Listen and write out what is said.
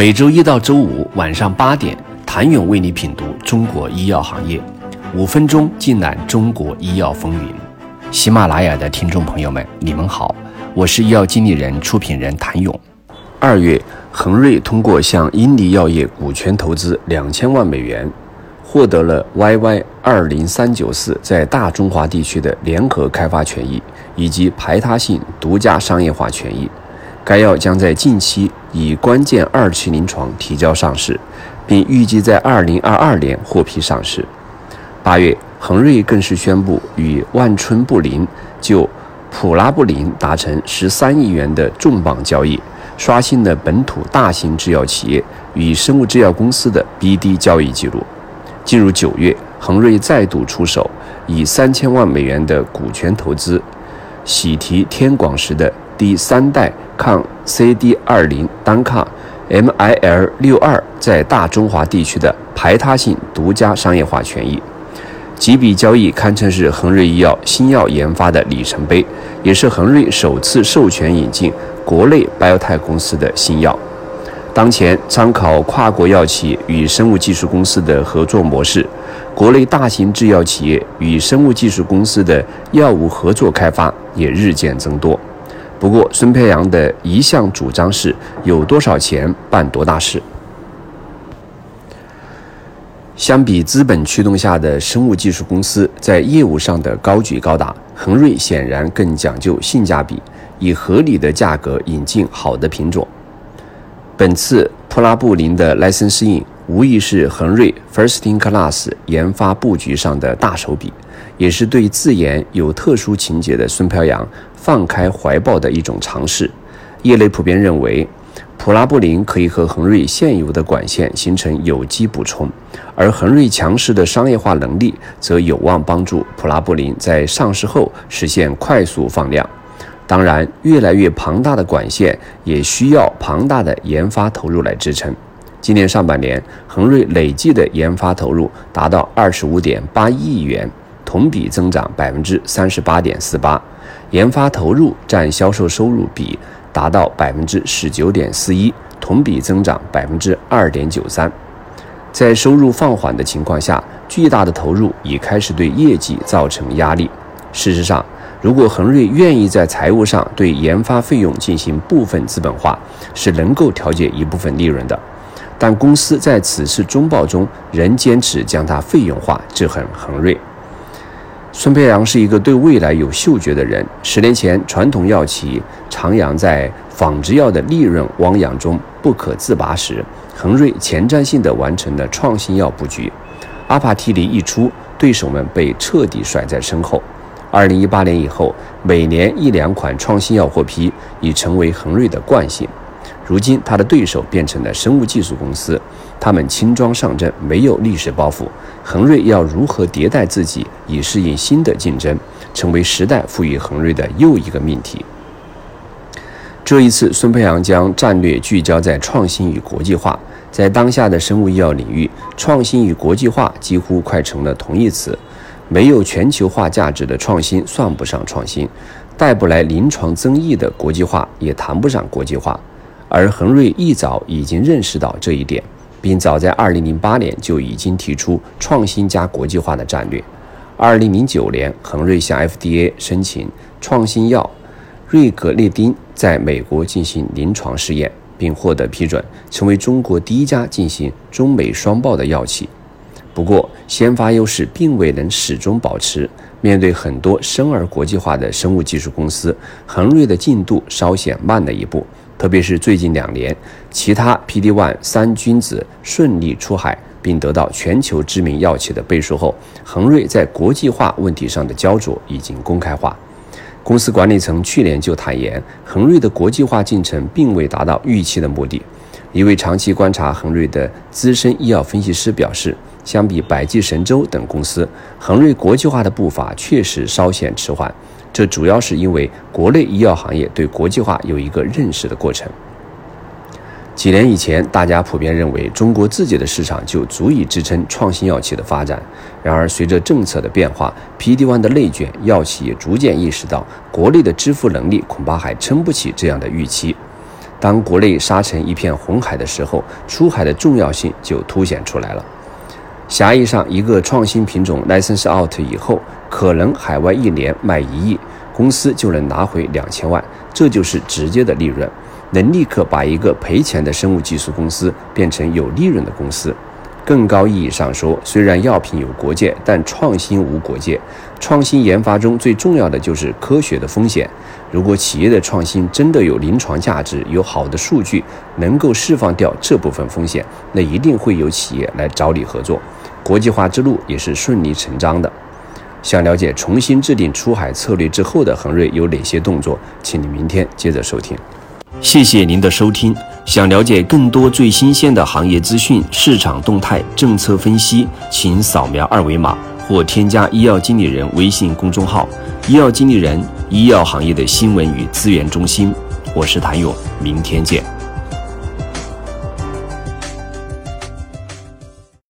每周一到周五晚上八点，谭勇为你品读中国医药行业，五分钟尽览中国医药风云。喜马拉雅的听众朋友们，你们好，我是医药经理人、出品人谭勇。二月，恒瑞通过向英尼药业股权投资两千万美元，获得了 YY 二零三九四在大中华地区的联合开发权益以及排他性独家商业化权益。该药将在近期以关键二期临床提交上市，并预计在二零二二年获批上市。八月，恒瑞更是宣布与万春布林就普拉布林达成十三亿元的重磅交易，刷新了本土大型制药企业与生物制药公司的 BD 交易记录。进入九月，恒瑞再度出手，以三千万美元的股权投资喜提天广时的第三代。抗 CD 二零单抗 MIL 六二在大中华地区的排他性独家商业化权益，几笔交易堪称是恒瑞医药新药研发的里程碑，也是恒瑞首次授权引进国内 BioTech 公司的新药。当前，参考跨国药企与生物技术公司的合作模式，国内大型制药企业与生物技术公司的药物合作开发也日渐增多。不过，孙培阳的一向主张是有多少钱办多大事。相比资本驱动下的生物技术公司在业务上的高举高打，恒瑞显然更讲究性价比，以合理的价格引进好的品种。本次普拉布林的 license in，无疑是恒瑞 first in class 研发布局上的大手笔，也是对自研有特殊情节的孙飘扬。放开怀抱的一种尝试，业内普遍认为，普拉布林可以和恒瑞现有的管线形成有机补充，而恒瑞强势的商业化能力则有望帮助普拉布林在上市后实现快速放量。当然，越来越庞大的管线也需要庞大的研发投入来支撑。今年上半年，恒瑞累计的研发投入达到二十五点八亿元，同比增长百分之三十八点四八。研发投入占销售收入比达到百分之十九点四一，同比增长百分之二点九三。在收入放缓的情况下，巨大的投入已开始对业绩造成压力。事实上，如果恒瑞愿意在财务上对研发费用进行部分资本化，是能够调节一部分利润的。但公司在此次中报中仍坚持将它费用化，这很恒瑞。孙培阳是一个对未来有嗅觉的人。十年前，传统药企徜徉在仿制药的利润汪洋中不可自拔时，恒瑞前瞻性地完成了创新药布局。阿帕替尼一出，对手们被彻底甩在身后。二零一八年以后，每年一两款创新药获批，已成为恒瑞的惯性。如今，他的对手变成了生物技术公司，他们轻装上阵，没有历史包袱。恒瑞要如何迭代自己，以适应新的竞争，成为时代赋予恒瑞的又一个命题。这一次，孙培阳将战略聚焦在创新与国际化。在当下的生物医药领域，创新与国际化几乎快成了同义词。没有全球化价值的创新算不上创新，带不来临床增益的国际化也谈不上国际化。而恒瑞一早已经认识到这一点，并早在2008年就已经提出创新加国际化的战略。2009年，恒瑞向 FDA 申请创新药瑞格列丁在美国进行临床试验，并获得批准，成为中国第一家进行中美双报的药企。不过，先发优势并未能始终保持。面对很多生而国际化的生物技术公司，恒瑞的进度稍显慢了一步。特别是最近两年，其他 PD-1 三君子顺利出海，并得到全球知名药企的背书后，恒瑞在国际化问题上的焦灼已经公开化。公司管理层去年就坦言，恒瑞的国际化进程并未达到预期的目的。一位长期观察恒瑞的资深医药分析师表示，相比百济神州等公司，恒瑞国际化的步伐确实稍显迟缓。这主要是因为国内医药行业对国际化有一个认识的过程。几年以前，大家普遍认为中国自己的市场就足以支撑创新药企的发展。然而，随着政策的变化，PD-1 的内卷，药企也逐渐意识到国内的支付能力恐怕还撑不起这样的预期。当国内沙成一片红海的时候，出海的重要性就凸显出来了。狭义上，一个创新品种 license out 以后，可能海外一年卖一亿，公司就能拿回两千万，这就是直接的利润，能立刻把一个赔钱的生物技术公司变成有利润的公司。更高意义上说，虽然药品有国界，但创新无国界。创新研发中最重要的就是科学的风险。如果企业的创新真的有临床价值，有好的数据，能够释放掉这部分风险，那一定会有企业来找你合作。国际化之路也是顺理成章的。想了解重新制定出海策略之后的恒瑞有哪些动作，请你明天接着收听。谢谢您的收听。想了解更多最新鲜的行业资讯、市场动态、政策分析，请扫描二维码或添加医药经理人微信公众号“医药经理人”医药行业的新闻与资源中心。我是谭勇，明天见。